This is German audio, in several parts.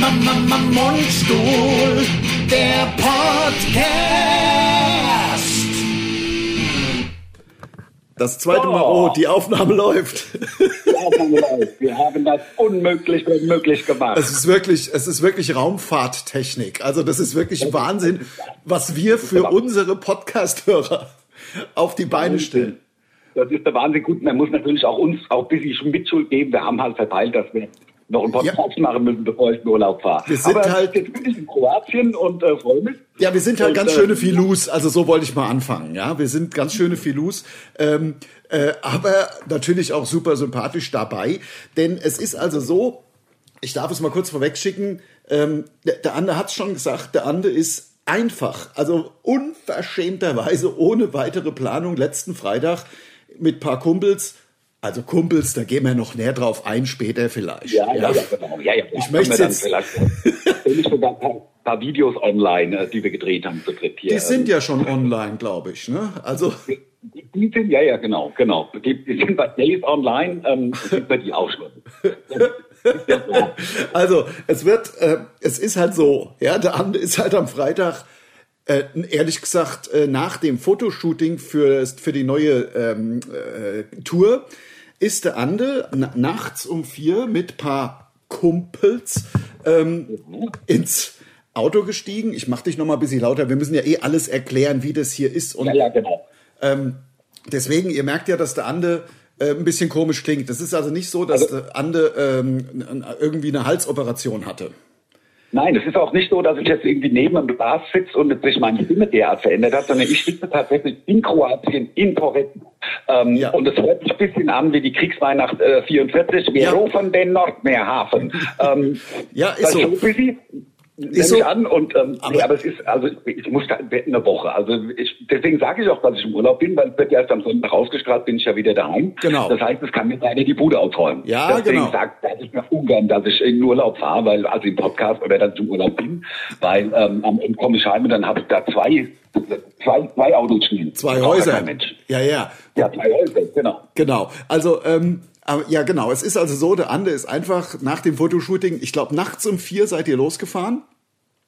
Mundstuhl, der Podcast. Das zweite Mal, oh, die Aufnahme läuft. Die Aufnahme läuft. Wir haben das unmöglich möglich gemacht. Es ist wirklich, es ist wirklich Raumfahrttechnik. Also das ist wirklich Wahnsinn, was wir für unsere Podcast-Hörer auf die Beine stellen. Das ist der Wahnsinn. Gut, man muss natürlich auch uns auch ein bisschen Mitschuld geben. Wir haben halt verteilt, dass wir noch ein Podcast ja. machen müssen, bevor ich in Urlaub fahre. Wir sind Aber halt jetzt bin ich in Kroatien und äh, freue mich. Ja, wir sind halt Und, ganz äh, schöne Filus, also so wollte ich mal anfangen. Ja, wir sind ganz schöne Filus, ähm, äh, aber natürlich auch super sympathisch dabei, denn es ist also so, ich darf es mal kurz vorwegschicken, ähm, der, der Ande hat es schon gesagt, der Ande ist einfach, also unverschämterweise ohne weitere Planung letzten Freitag mit paar Kumpels also Kumpels, da gehen wir noch näher drauf ein, später vielleicht. Ja, ja, ja, genau. Ja, ja, Ich möchte jetzt- dann vielleicht- stelle ich sogar ein paar, paar Videos online, äh, die wir gedreht haben zu dritt hier. Die sind ja schon online, glaube ich. Ne? Also Die, die sind, ja, ja, genau, genau. Die, die sind bei Days Online, ähm, sind wir die auch schon. Also, es wird, äh, es ist halt so, ja, der Ande ist halt am Freitag, äh, ehrlich gesagt, äh, nach dem Fotoshooting für, für die neue ähm, äh, Tour, ist der Ande na, nachts um vier mit paar Kumpels ähm, ins Auto gestiegen. Ich mach dich noch mal ein bisschen lauter. Wir müssen ja eh alles erklären, wie das hier ist. Und ja, ja, genau. ähm, deswegen, ihr merkt ja, dass der Ande äh, ein bisschen komisch klingt. Das ist also nicht so, dass der Ande ähm, irgendwie eine Halsoperation hatte. Nein, es ist auch nicht so, dass ich jetzt irgendwie neben einem Glas sitze und sich meine Stimme derart verändert hat, sondern ich sitze tatsächlich in Kroatien, in Porretten. Ähm, Ja. Und es hört sich ein bisschen an wie die Kriegsweihnacht äh, 44. Wir Ja. rufen den Nordmeerhafen. ähm, Ja, ist das so. bisschen, nehme so. ich an und ähm, Aber- nee, aber es ist also ich, muss da eine Woche also ich, deswegen sage ich auch dass ich im Urlaub bin weil es wird ja erst am Sonntag rausgestrahlt bin ich ja wieder daheim Genau. das heißt es kann mir leider die Bude ausräumen Ja, deswegen genau. sagt sage ich mir ungern dass ich in den Urlaub fahre weil also im Podcast oder dann zum Urlaub bin weil ähm, am Ende komme ich heim und dann habe ich da zwei zwei zwei Autos stehen Zwei Häuser. Ja, ja. ja zwei Häuser genau Genau. Also, ähm, ja, genau. Es ist also so, der Ande ist einfach nach dem Fotoshooting, ich glaube, nachts um vier seid ihr losgefahren.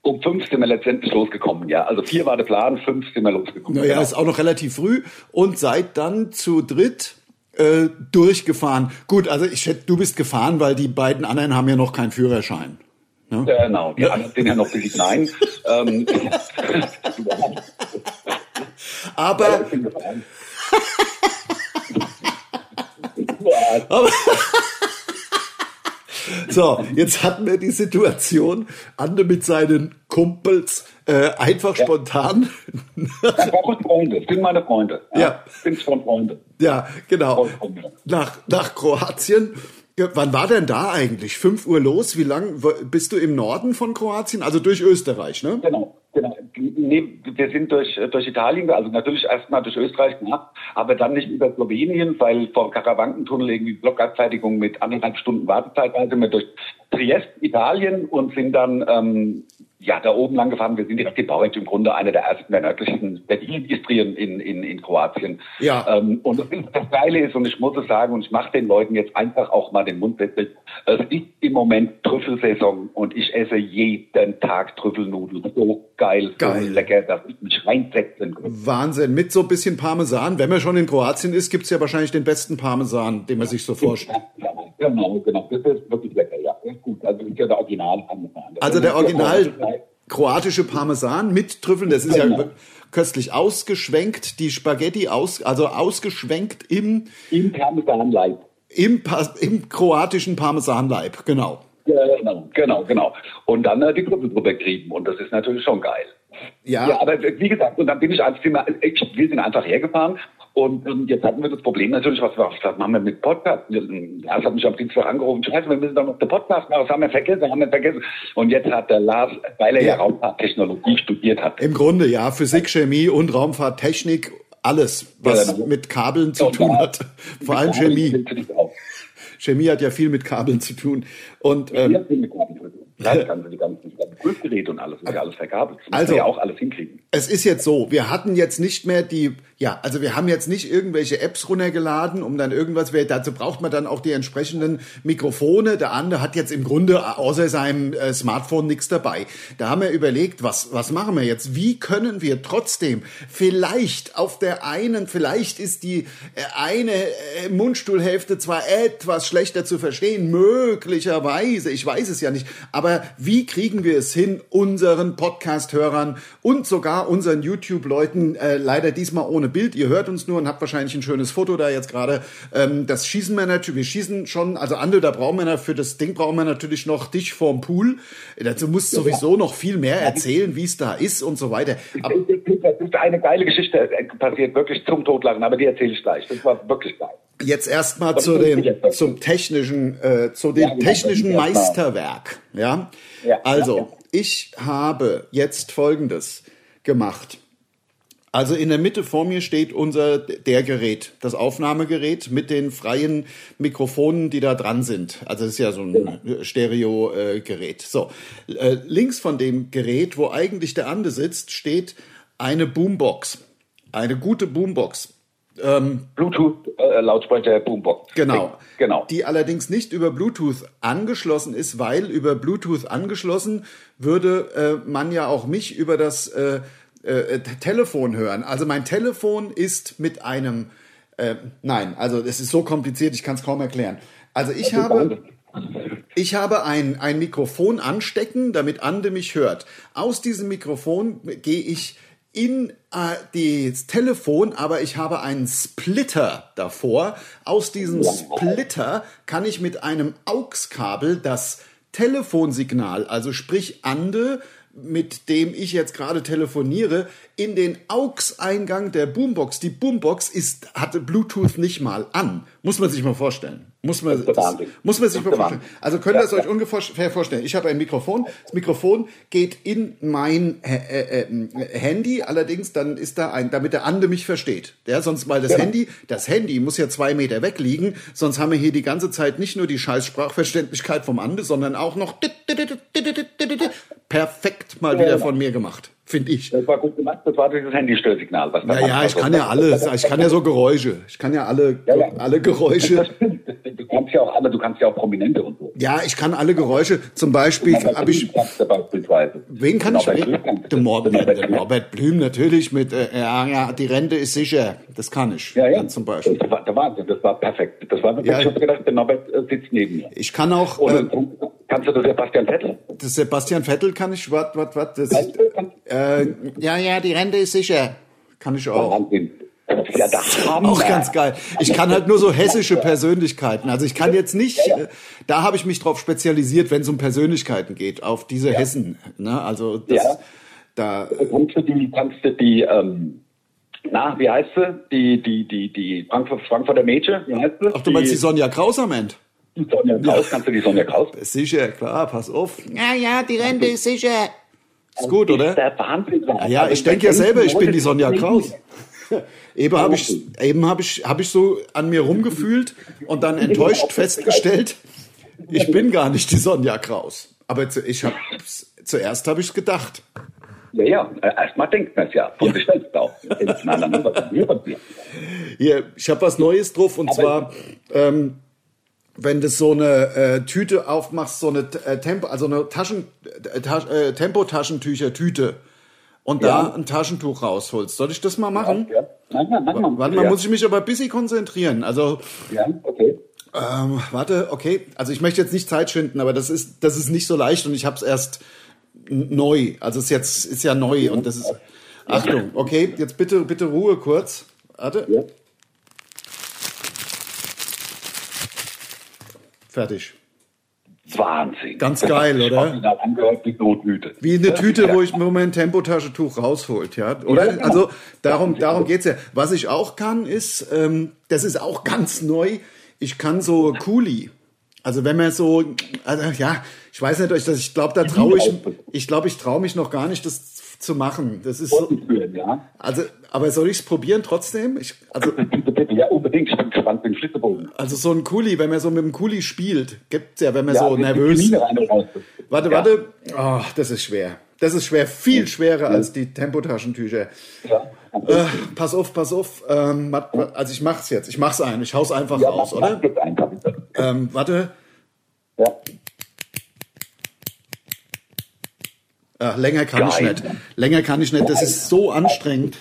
Um fünf sind wir letztendlich losgekommen ja also vier war der Plan fünf sind wir losgekommen Naja, Genau. ist auch noch relativ früh und seid dann zu dritt äh, durchgefahren. Gut, also ich schätze, du bist gefahren, weil die beiden anderen haben ja noch keinen Führerschein. Ne? Genau, die anderen sind ja noch ein bisschen klein. ähm, Aber gefahren. So, jetzt hatten wir die Situation, Ande mit seinen Kumpels äh, einfach spontan. Das waren Freunde, sind meine Freunde. Ja. Sind von Freunde. ja, genau. Nach, nach Kroatien. Ja, Wann war denn da eigentlich? 5 Uhr los? Wie lang bist du im Norden von Kroatien? Also durch Österreich, ne? Genau, genau. Nee, wir sind durch, durch Italien, also natürlich erstmal durch Österreich gemacht, aber dann nicht über Slowenien, weil vor Karawankentunnel irgendwie Blockabfertigung mit anderthalb Stunden Wartezeit war, sind wir durch Triest, Italien und sind dann ähm, ja da oben lang gefahren. Wir sind in Bauerch im Grunde einer der ersten der nördlichsten Städte in in, in, Kroatien. Ja. Ähm, und das, Geile ist, und ich muss es sagen, und ich mache den Leuten jetzt einfach auch mal den Mund wässrig, es ist im Moment Trüffelsaison und ich esse jeden Tag Trüffelnudeln. So geil, Geil. so lecker, dass ich mich reinsetzen kann. Wahnsinn. Mit so ein bisschen Parmesan. Wenn man schon in Kroatien ist, gibt's ja wahrscheinlich den besten Parmesan, den man sich so vorstellt. Ja, genau, genau. Das ist wirklich lecker, ja. Gut. Also ist ja der Original Parmesan. Das Also der ja Original kroatische Parmesan mit Trüffeln, das ist ja Genau. köstlich ausgeschwenkt, die Spaghetti aus, also ausgeschwenkt im, Im Parmesanleib. im, im kroatischen Parmesanleib, genau. Genau, genau, genau. Und dann äh, die Trüffel drüber kriegen und das ist natürlich schon geil. Ja, Ja, aber wie gesagt, und dann bin ich als Thema, ich, wir sind einfach hergefahren und ähm, jetzt hatten wir das Problem natürlich, was, wir- was machen wir mit Podcast? Lars hat mich am Dienstag angerufen, scheiße, wir müssen doch noch den Podcast machen, das haben wir vergessen, haben wir vergessen. Und jetzt hat der Lars, weil er ja, Ja. Raumfahrttechnologie studiert hat, im Grunde ja, Physik, Chemie und Raumfahrttechnik, alles, was Ja, mit Kabeln zu Und tun hat. Vor allem Chemie. Chemie. Hat ja viel mit Kabeln zu tun. Und ähm, Ja, viel mit Kabeln. Ja, das ganze, die ganzen, Prüfgeräte und alles, ist ja alles verkabelt. Das Also- ja auch alles hinkriegen. es ist jetzt so, wir hatten jetzt nicht mehr die, Ja, also wir haben jetzt nicht irgendwelche Apps runtergeladen, um dann irgendwas, dazu braucht man dann auch die entsprechenden Mikrofone. Der andere hat jetzt im Grunde außer seinem äh, Smartphone nichts dabei. Da haben wir überlegt, was, was machen wir jetzt? Wie können wir trotzdem vielleicht auf der einen, vielleicht ist die äh, eine äh, Mundstuhlhälfte zwar etwas schlechter zu verstehen, möglicherweise, ich weiß es ja nicht, aber wie kriegen wir es hin, unseren Podcast-Hörern und sogar unseren YouTube-Leuten äh, leider diesmal ohne Bild. Ihr hört uns nur und habt wahrscheinlich ein schönes Foto da jetzt gerade. Ähm, das schießen wir natürlich, wir schießen schon, also Ando, da brauchen wir für das Ding brauchen wir natürlich noch dich vorm Pool. Dazu musst du sowieso noch viel mehr erzählen, wie es da ist und so weiter. Aber das ist eine geile Geschichte äh, passiert, wirklich zum Totlachen, aber die erzähle ich gleich. Das war wirklich geil. Jetzt erstmal zu dem zum technischen äh, zu dem ja, technischen Meisterwerk, ja? ja also, ja, ich habe jetzt folgendes gemacht. Also in der Mitte vor mir steht unser der Gerät, das Aufnahmegerät mit den freien Mikrofonen, die da dran sind. Also es ist ja so ein Stereo-Gerät. So, äh, links von dem Gerät, wo eigentlich der Ande sitzt, steht eine Boombox, eine gute Boombox. Ähm, Bluetooth äh, Lautsprecher Boombox. Genau. Genau. Die allerdings nicht über Bluetooth angeschlossen ist, weil über Bluetooth angeschlossen würde äh, man ja auch mich über das äh, äh, Telefon hören. Also mein Telefon ist mit einem, äh, nein, also es ist so kompliziert, ich kann es kaum erklären. Also ich habe, ich habe ein, ein Mikrofon anstecken, damit Ande mich hört. Aus diesem Mikrofon gehe ich in äh, das Telefon, aber ich habe einen Splitter davor. Aus diesem Splitter kann ich mit einem AUX-Kabel das Telefonsignal, also sprich Ande, mit dem ich jetzt gerade telefoniere, in den AUX-Eingang der Boombox. Die Boombox ist, hatte Bluetooth nicht mal an. Muss man sich mal vorstellen. Muss man, das muss man sich mal vorstellen. Also könnt ihr es euch ungefähr vorstellen. Ich habe ein Mikrofon. Das Mikrofon geht in mein äh, äh, Handy. Allerdings dann ist da ein, damit der Ande mich versteht. Ja, sonst mal das ja. Handy, das Handy muss ja zwei Meter weg liegen. Sonst haben wir hier die ganze Zeit nicht nur die scheiß Sprachverständlichkeit vom Ande, sondern auch noch perfekt mal wieder von mir gemacht finde ich. Das war gut gemacht, das war dieses Handystörsignal. Was da ja, ja, ich kann ja alle, ich kann ja so Geräusche. Ich kann ja alle, ja, ja. alle Geräusche. Du kannst ja auch alle, du kannst ja auch Prominente und so. Ja, ich kann alle Geräusche. Zum Beispiel habe ich. Wen kann ich? Den Norbert, Norbert Blüm natürlich mit, äh, ja, ja, die Rente ist sicher. Das kann ich. Ja, ja. Zum Beispiel. Das war, der Wahnsinn, das war perfekt. Das war ja. ich habe gedacht, der Norbert äh, sitzt neben mir. Ich kann auch. Äh, Kannst du das Sebastian Vettel? Das Sebastian Vettel kann ich, warte, warte, warte. Äh, ja, ja, die Rente ist sicher. Kann ich auch. Wahnsinn. Ja, das auch ganz geil. Ich kann halt nur so hessische Persönlichkeiten. Also ich kann jetzt nicht, ja, ja. da habe ich mich drauf spezialisiert, wenn es um Persönlichkeiten geht, auf diese ja. Hessen. Ne? Also das, ja. da. Kannst du die, kannst du die, ähm, na, wie heißt sie? Die, die, die, die Frankfurt, Frankfurter Mädchen, wie heißt sie? Ach, du meinst die Sonja Kraus am Ende? Die Sonja Kraus, kannst du die Sonja Kraus? Sicher, klar, pass auf. Ja, ja, die Rente ist sicher. Ist gut, oder? Der Wahnsinn. Ja, ja, ich denke ja selber, ich bin die Sonja Kraus. eben habe ich, eben habe ich, habe ich so an mir rumgefühlt und dann enttäuscht festgestellt, ich bin gar nicht die Sonja Kraus. Aber ich habe, zuerst habe ich es gedacht. Ja, ja, erstmal denkt man es ja. Von ja. sich selbst auch. Hier, ich habe was Neues drauf und Aber zwar, ähm, wenn du so eine äh, Tüte aufmachst, so eine äh, Tempo, also eine Taschen, äh, Tasch, äh, Tempotaschentücher-Tüte und ja. da ein Taschentuch rausholst. Soll ich das mal machen? Ja, ja. Nein, mach mal. Warte mal, ja. muss ich mich aber ein bisschen konzentrieren. Also, ja, okay. Ähm, warte, okay. Also ich möchte jetzt nicht Zeit schinden, aber das ist, das ist nicht so leicht und ich habe es erst neu. Also es ist jetzt ist ja neu und das ist. Achtung, okay, jetzt bitte, bitte Ruhe kurz. Warte. Fertig. Wahnsinn. Ganz geil, oder? Wie eine Tüte, wo ich mir mein Tempotaschentuch rausholt, ja, oder? Genau. Also darum, darum geht's ja. Was ich auch kann, ist, ähm, das ist auch ganz neu. Ich kann so Kuli. Also wenn man so, also ja, ich weiß nicht, ich glaube, da traue ich, ich glaube, ich traue mich noch gar nicht, das zu machen. Das ist so, also, aber soll ich es probieren trotzdem? Ich, also, ja, unbedingt. Ich bin gespannt mit dem Schlitterbogen. Also so ein Kuli, wenn man so mit dem Kuli spielt, gibt's ja, wenn man ja, so nervös. Warte, ja. warte. Oh, das ist schwer. Das ist schwer, viel schwerer als die Tempotaschentücher. Ja. Äh, pass auf, pass auf. Ähm, also ich mach's jetzt. Ich mach's ein. Ich hau's einfach Ja, raus, oder? einfach. Ähm, warte. Ja. Ach, länger kann ich Geil. nicht. Länger kann ich nicht. Das ist so anstrengend.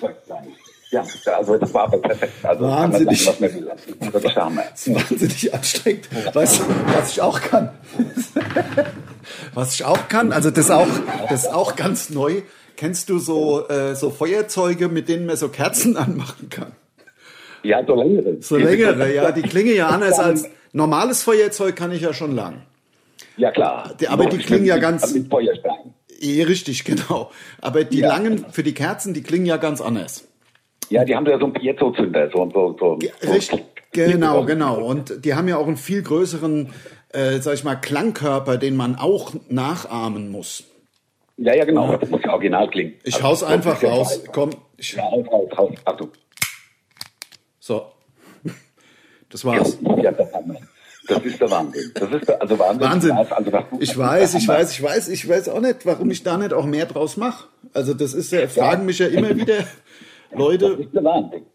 Ja, also das war aber perfekt. Also Wahnsinnig. Sagen, was will. Das ist. Das wahnsinnig anstrengend. Weißt du, was ich auch kann? Was ich auch kann, also das ist auch, das auch ganz neu. Kennst du so, äh, so Feuerzeuge, mit denen man so Kerzen anmachen kann? Ja, so längere. So längere, ja, die klingen ja anders als normales Feuerzeug kann ich ja schon lang. Ja, klar. Aber die klingen ja ganz- Mit Feuerstein. Eh, richtig, genau. Aber die Ja. langen für die Kerzen, die klingen ja ganz anders. Ja, die haben ja so einen Piezo-Zünder. So, so, so. Richtig, genau, genau. Und die haben ja auch einen viel größeren, äh, sag ich mal, Klangkörper, den man auch nachahmen muss. Ja, ja, genau. Das muss ja original klingen. Ich Also, hau's einfach ja raus. geil. Komm, ich, Ja, raus, raus, raus. Achtung. so. Das war's. Ja, das haben wir. Das ist der Wahnsinn. Das ist der, also Wahnsinn. Wahnsinn. Also, Ich weiß, ich weiß, ich weiß, ich weiß auch nicht, warum ich da nicht auch mehr draus mache. Also das ist ja, fragen mich ja immer wieder Leute,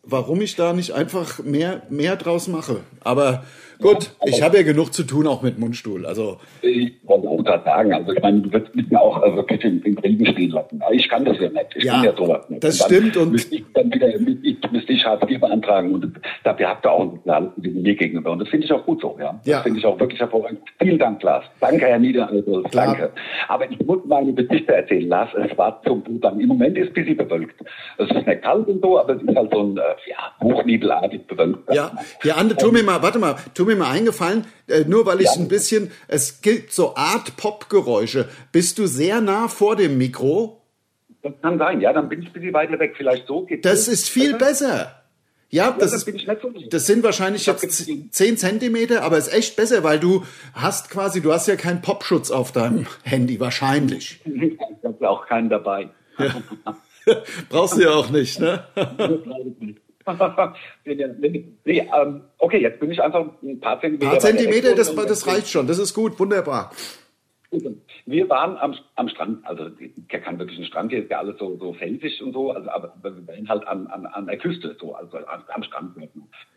warum ich da nicht einfach mehr, mehr draus mache. Aber gut, ich habe ja genug zu tun, auch mit Mundstuhl. Also Ich wollte auch gerade sagen, also ich meine, du wirst mich ja auch äh, wirklich im, im Regen stehen lassen. Ich kann das ja nicht. Ich Ja, kann ja sowas nicht. das dann stimmt und- Müsste ich dann wieder, müsste ich, müsste ich Hartz IV beantragen und dafür habt ihr auch ein Signal mir gegenüber. Und das finde ich auch gut so, ja. Ja. Das finde ich auch wirklich hervorragend. Vielen Dank, Lars. Danke, Herr Nieder, Klar. danke. Aber ich muss meine Geschichte erzählen, Lars. Es war zum Blutang. Im Moment ist es ein bisschen bewölkt. Es ist nicht kalt und so, aber es ist halt so ein, äh, ja, hochnebelartig bewölkt. Ja, ja, Ande, tu mir mal, warte mal, tu mir mal eingefallen, äh, nur weil ich Ja. ein bisschen, es gibt so Art Pop-Geräusche. Bist du sehr nah vor dem Mikro? Das kann sein, ja, dann bin ich ein bisschen weiter weg. Vielleicht so geht Das ist viel besser. Ja, das, das ist, bin ich nicht so das sind wahrscheinlich jetzt. 10 Zentimeter, aber ist echt besser, weil du hast quasi, du hast ja keinen Popschutz auf deinem Handy, wahrscheinlich. Ich habe ja auch keinen dabei. Brauchst du ja auch nicht, ne? nee, ähm, okay, jetzt bin ich einfach ein paar Zentimeter. Ein paar Zentimeter, das, das reicht schon, das ist gut, wunderbar. Wir waren am, am Strand, also der kann wirklich ein Strand, hier ist ja alles so, so felsig und so, also, aber aber wir waren halt an, an, an der Küste, so, also am, am Strand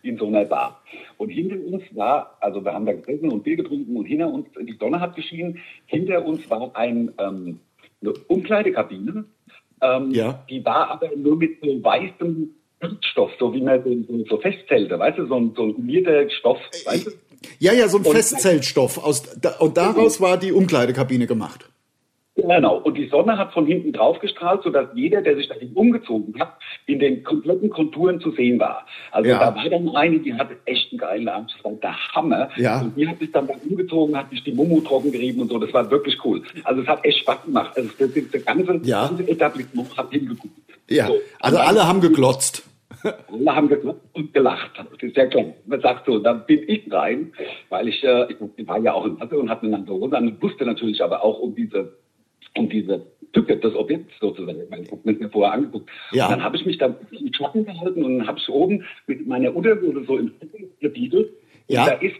in so einer Bar. Und hinter uns war, also wir haben da gesessen und Bier getrunken und hinter uns, die Sonne hat geschienen, hinter uns war ein, ähm, eine Umkleidekabine, ähm, Ja. die war aber nur mit so weißem Stoff, so wie man so, so, so Festzelte, weißt du, so ein, so ein gummierter Stoff, weißt du? Ja, ja, so ein Und- Festzeltstoff. Aus, da, und daraus war die Umkleidekabine gemacht. Genau. Und die Sonne hat von hinten drauf gestrahlt, sodass jeder, der sich dahin umgezogen hat, in den kompletten Konturen zu sehen war. Also Ja. da war dann eine, die hatte echt einen geilen Arm. Das war der Hammer. Ja. Und die hat sich dann da umgezogen, hat sich die Mumu trocken gerieben und so. Das war wirklich cool. Also es hat echt Spaß gemacht. Also das, das ganze, Ja. ganze Etablissement hat hingeguckt. Ja, So. also alle haben geglotzt. alle haben geklappt und gelacht. Das ist ja klar. Man sagt so, dann bin ich rein, weil ich, äh, ich war ja auch in Mathe und hatte eine Hose an und wusste natürlich aber auch um diese, um diese Tücke des Objekts sozusagen. Ich meine, ich habe mir das vorher angeguckt. Ja. Und dann habe ich mich da im Schatten gehalten und dann habe ich oben mit meiner Unterhose so im Schatten gebiedelt. Und Ja. da ist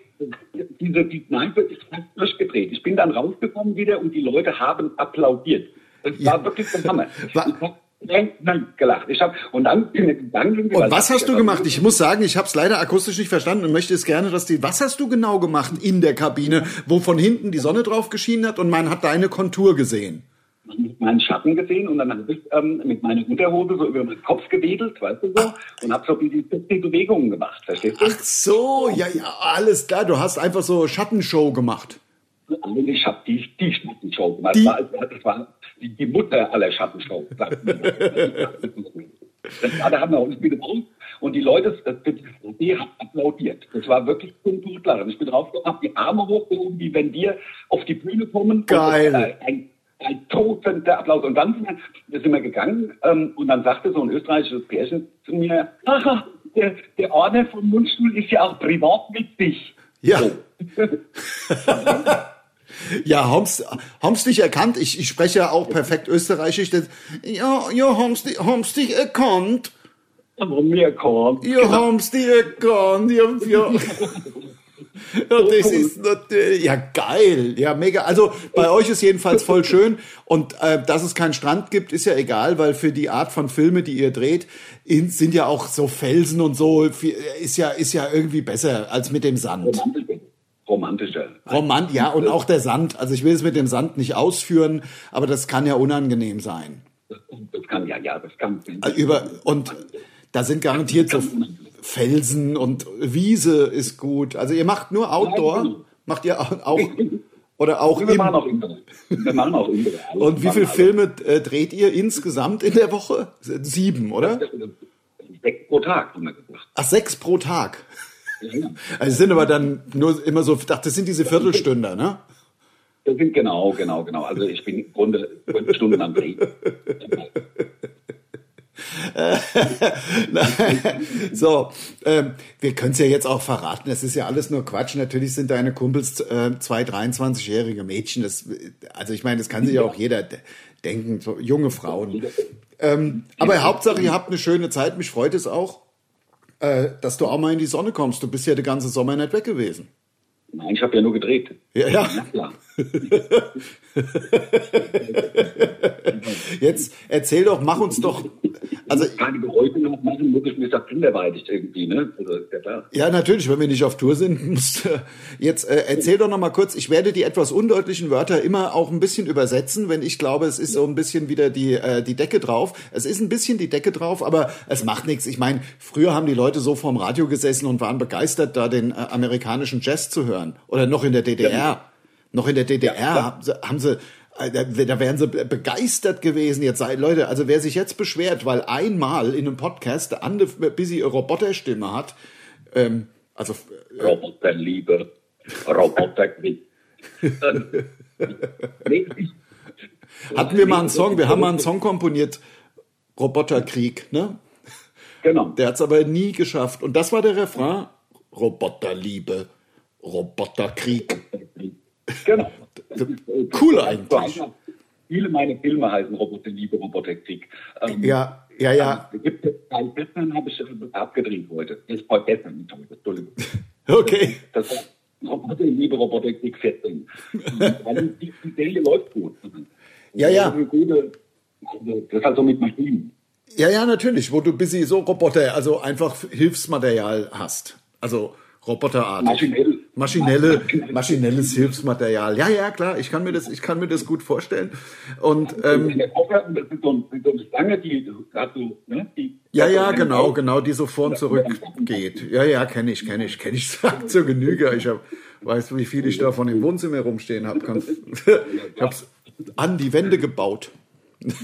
diese, die Kneipe ist fast durchgedreht. Ich bin dann rausgekommen wieder und die Leute haben applaudiert. Das Ja. war wirklich der Hammer. Nein, nein, gelacht. Ich hab, und dann bin ich. Und was hast du gemacht? Ich muss sagen, ich habe es leider akustisch nicht verstanden und möchte es gerne, dass die. Was hast du genau gemacht in der Kabine, wo von hinten die Sonne drauf geschienen hat und man hat deine Kontur gesehen? meinen Schatten gesehen und dann habe ich ähm, mit meiner Unterhose so über meinen Kopf gewedelt, weißt du so, und habe so die, die, Bewegungen gemacht, verstehst du? Ach so, ja, ja, alles klar. Du hast einfach so Schattenshow gemacht. Ich habe die, die Schattenshow gemacht. Die- Das war, das war die, Mutter aller Schattenshow. sagt man. das da haben wir uns wieder raus und die Leute, das, das, die haben applaudiert. Das war wirklich zum Totlachen. Ich bin draufgekommen, habe die Arme hochgehoben, wie wenn wir auf die Bühne kommen. Geil. Und, äh, ein, ein tosender Applaus. Und dann sind wir, gegangen ähm, und dann sagte so ein österreichisches Pärchen zu mir, haha, der, der Arne vom Mundstuhl ist ja auch privat witzig. Ja. So. Ja, haben's, haben's dich erkannt? Ich, ich spreche ja auch perfekt österreichisch. Das, ja, ja, di- haben's dich erkannt? Aber mir kommt. Ja, haben's dich erkannt? Ja, ja. Ja, das ist natürlich, ja geil, ja mega. Also bei euch ist jedenfalls voll schön und äh, dass es keinen Strand gibt, ist ja egal, weil für die Art von Filme, die ihr dreht, in, sind ja auch so Felsen und so, ist ja ist ja irgendwie besser als mit dem Sand. Romantischer. Romant, ja und auch der Sand. Also ich will es mit dem Sand nicht ausführen, aber das kann ja unangenehm sein. Das, kann ja, ja, das kann. Über und da sind garantiert so Felsen und Wiese ist gut. Also ihr macht nur Outdoor, Nein, macht ihr auch oder auch wir machen auch Indoor. Wir machen auch Indoor. Und wie viele Filme äh, dreht ihr insgesamt in der Woche? Sieben, oder? Sechs pro Tag, haben wir gesagt. Ach, sechs pro Tag. Ja. Also sind aber dann nur immer so, dachte, das sind diese Viertelstünder, ne? Das sind genau, genau, genau. Also ich bin im Grunde fünf Stunden am Dreh. so, ähm, wir können es ja jetzt auch verraten. Es ist ja alles nur Quatsch. Natürlich sind deine Kumpels äh, zwei 23-jährige Mädchen. Das, also ich meine, das kann sich ja auch jeder denken, so junge Frauen. Ähm, aber Hauptsache, ihr habt eine schöne Zeit. Mich freut es auch, äh, dass du auch mal in die Sonne kommst. Du bist ja den ganzen Sommer nicht weg gewesen. Nein, ich habe ja nur gedreht. Ja, ja. ja Jetzt erzähl doch, mach uns doch. Also keine Geräusche noch machen, muss ich mir das kinderweitig irgendwie, ne? Also ja klar. Ja, natürlich, wenn wir nicht auf Tour sind, musst jetzt äh, erzähl doch noch mal kurz. Ich werde die etwas undeutlichen Wörter immer auch ein bisschen übersetzen, wenn ich glaube, es ist so ein bisschen wieder die äh, die Decke drauf. Es ist ein bisschen die Decke drauf, aber es macht nichts. Ich meine, früher haben die Leute so vorm Radio gesessen und waren begeistert, da den äh, amerikanischen Jazz zu hören oder noch in der DDR. Ja. Noch in der DDR ja, haben sie, äh, da wären sie begeistert gewesen. Jetzt sei, Leute, also wer sich jetzt beschwert, weil einmal in einem Podcast der andere busy Roboterstimme hat, ähm, also äh, Roboterliebe, Roboterquick. Hatten wir mal einen Song, wir haben mal einen Song komponiert, Roboterkrieg, ne? Genau. Der hat es aber nie geschafft. Und das war der Refrain, Roboterliebe, Roboterkrieg. Genau. Cool eigentlich. Viele meiner Filme heißen Roboterliebe, Roboterkrieg. Ähm, ja, ja, ja. Ähm, gibt es ein Gestern habe ich abgedreht heute. Das war gestern, Entschuldigung. Okay. Das war Roboterliebe, Roboterkrieg 14. Ähm, die, die Serie läuft gut. Ja, ja. Also, das ist halt so mit Maschinen. Ja, ja, natürlich, wo du busy so Roboter, also einfach Hilfsmaterial hast. Also roboterartig. Maschinell. Maschinelle, maschinelles Hilfsmaterial. Ja, ja, klar, ich kann mir das, ich kann mir das gut vorstellen. Und ähm, das ist so, eine Stange, die hat so, ne, die ja, ja, genau, genau, die so vor und zurück geht. Ja, ja, kenne ich, kenne ich, kenne ich sagt zur Genüge. Ich hab, weißt du, wie viel ich davon im Wohnzimmer rumstehen habe? Ich habe es an die Wände gebaut.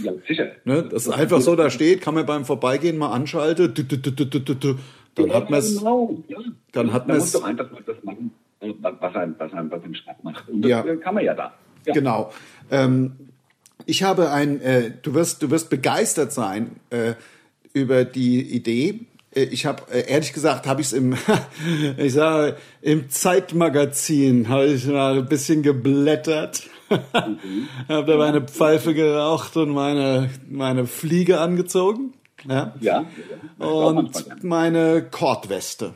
Ja, sicher. ne, das ist einfach so da steht, kann man beim Vorbeigehen mal anschalten. Dann hat man es. Genau, ja. Dann hat man es. doch einfach das machen, was einem, was einem, was einem Spaß macht. Und das ja. kann man ja da. Ja. Genau. Ähm, ich habe ein, äh, du wirst, du wirst begeistert sein äh, über die Idee. Äh, ich habe äh, ehrlich gesagt habe ich es im, ich sage im Zeitmagazin habe ich mal ein bisschen geblättert. Mhm. habe da meine Pfeife geraucht und meine meine Fliege angezogen. Ja. ja, ja. Und meine Kordweste.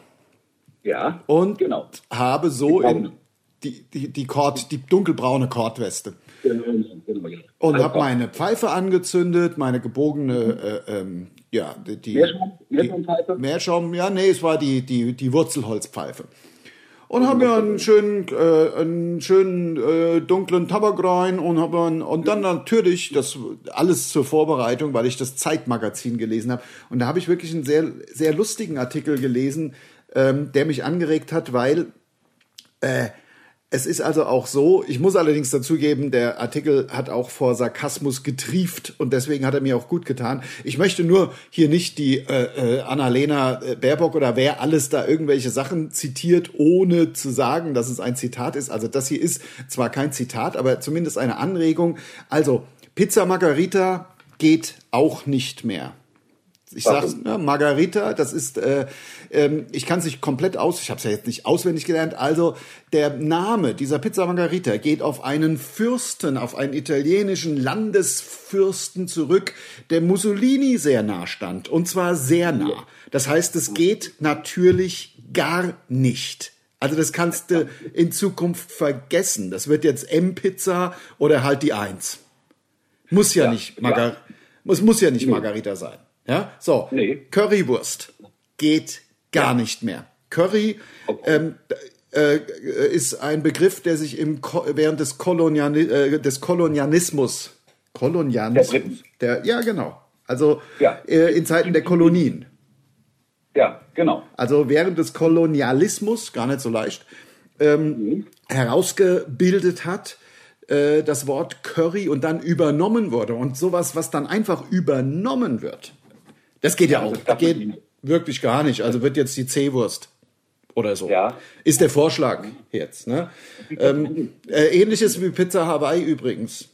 Ja. Und genau. habe so in die, die, die, Kord, die dunkelbraune Kordweste. Genau, genau, und habe meine Pfeife angezündet, meine gebogene, äh, ähm, ja, die, Meerschaum, Meerschaumpfeife? Meerschaum, ja, nee, es war die, die, die Wurzelholzpfeife und haben mir einen schönen, äh, einen schönen äh, dunklen Tabak rein und habe und dann natürlich das alles zur Vorbereitung, weil ich das Zeitmagazin gelesen habe. Und da habe ich wirklich einen sehr sehr lustigen Artikel gelesen, ähm, der mich angeregt hat, weil äh, es ist also auch so, ich muss allerdings dazugeben, der Artikel hat auch vor Sarkasmus getrieft und deswegen hat er mir auch gut getan. Ich möchte nur hier nicht die äh, äh, Annalena äh, Baerbock oder wer alles da irgendwelche Sachen zitiert, ohne zu sagen, dass es ein Zitat ist. Also das hier ist zwar kein Zitat, aber zumindest eine Anregung. Also Pizza Margarita geht auch nicht mehr ich sag's, ne, Margarita, das ist, äh, ähm, ich kann es nicht komplett aus, ich habe es ja jetzt nicht auswendig gelernt. Also der Name dieser Pizza Margarita geht auf einen Fürsten, auf einen italienischen Landesfürsten zurück, der Mussolini sehr nah stand und zwar sehr nah. Das heißt, es geht natürlich gar nicht. Also das kannst du in Zukunft vergessen. Das wird jetzt M-Pizza oder halt die Eins. Muss ja, Ja, nicht Margar muss, muss ja nicht Margarita sein. Ja, so. Nee. Currywurst geht gar nicht mehr. Curry ähm, äh, ist ein Begriff, der sich im Ko während des, Koloniali äh, des Kolonialismus Kolonialismus Der der ja genau also Ja. äh, in Zeiten der Kolonien Ja, genau. also während des Kolonialismus, gar nicht so leicht, ähm, herausgebildet hat, äh, das Wort Curry und dann übernommen wurde. Und sowas, was dann einfach übernommen wird, das geht ja, Ja, auch. das geht wirklich gar nicht. Also wird jetzt die C-Wurst oder so. Ja. Ist der Vorschlag jetzt. Ne? Ähm, äh, ähnliches wie Pizza Hawaii übrigens.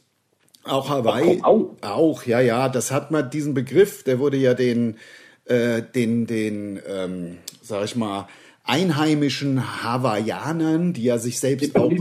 Auch Hawaii. Komm, Auch, ja, ja. Das hat man, diesen Begriff, der wurde ja den, äh, den, den, ähm, sag ich mal, einheimischen Hawaiianern, die ja sich selbst auch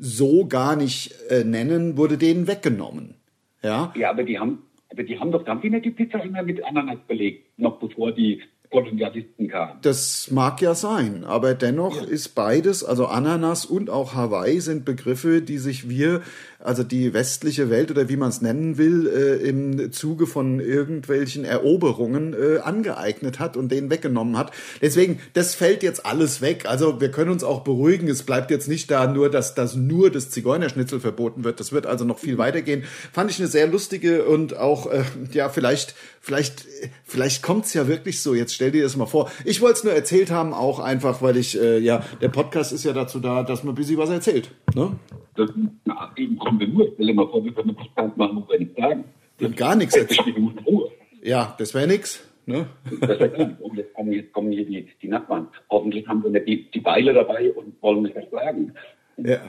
so gar nicht äh, nennen, wurde denen weggenommen. Ja. Ja, aber die haben, aber die haben doch, haben die nicht die Pizza immer mit Ananas belegt, noch bevor die Kolonialisten kamen? Das mag ja sein, aber dennoch ist beides, also Ananas und auch Hawaii sind Begriffe, die sich wir, also die westliche Welt oder wie man es nennen will, äh, im Zuge von irgendwelchen Eroberungen äh, angeeignet hat und denen weggenommen hat. Deswegen, das fällt jetzt alles weg. Also wir können uns auch beruhigen. Es bleibt jetzt nicht da nur, dass das nur das Zigeunerschnitzel verboten wird. Das wird also noch viel weitergehen. Fand ich eine sehr lustige und auch, äh, ja, vielleicht, vielleicht, vielleicht kommt's ja wirklich so. Jetzt stell dir das mal vor. Ich wollte es nur erzählt haben, auch einfach, weil ich, äh, ja, der Podcast ist ja dazu da, dass man ein bisschen was erzählt. Ne? Das, na, eben kommen wir nur. Stell dir mal vor, wir können einen Podcast machen, wo wir nichts sagen. Und gar nichts 60 erzählt. Minuten Ruhe. Ja, das wäre nix. Ne? Das wäre klar. Und jetzt kommen, jetzt kommen hier die, die Nachbarn. Hoffentlich haben wir nicht die, die Beile dabei und wollen mich nicht schlagen. Ja.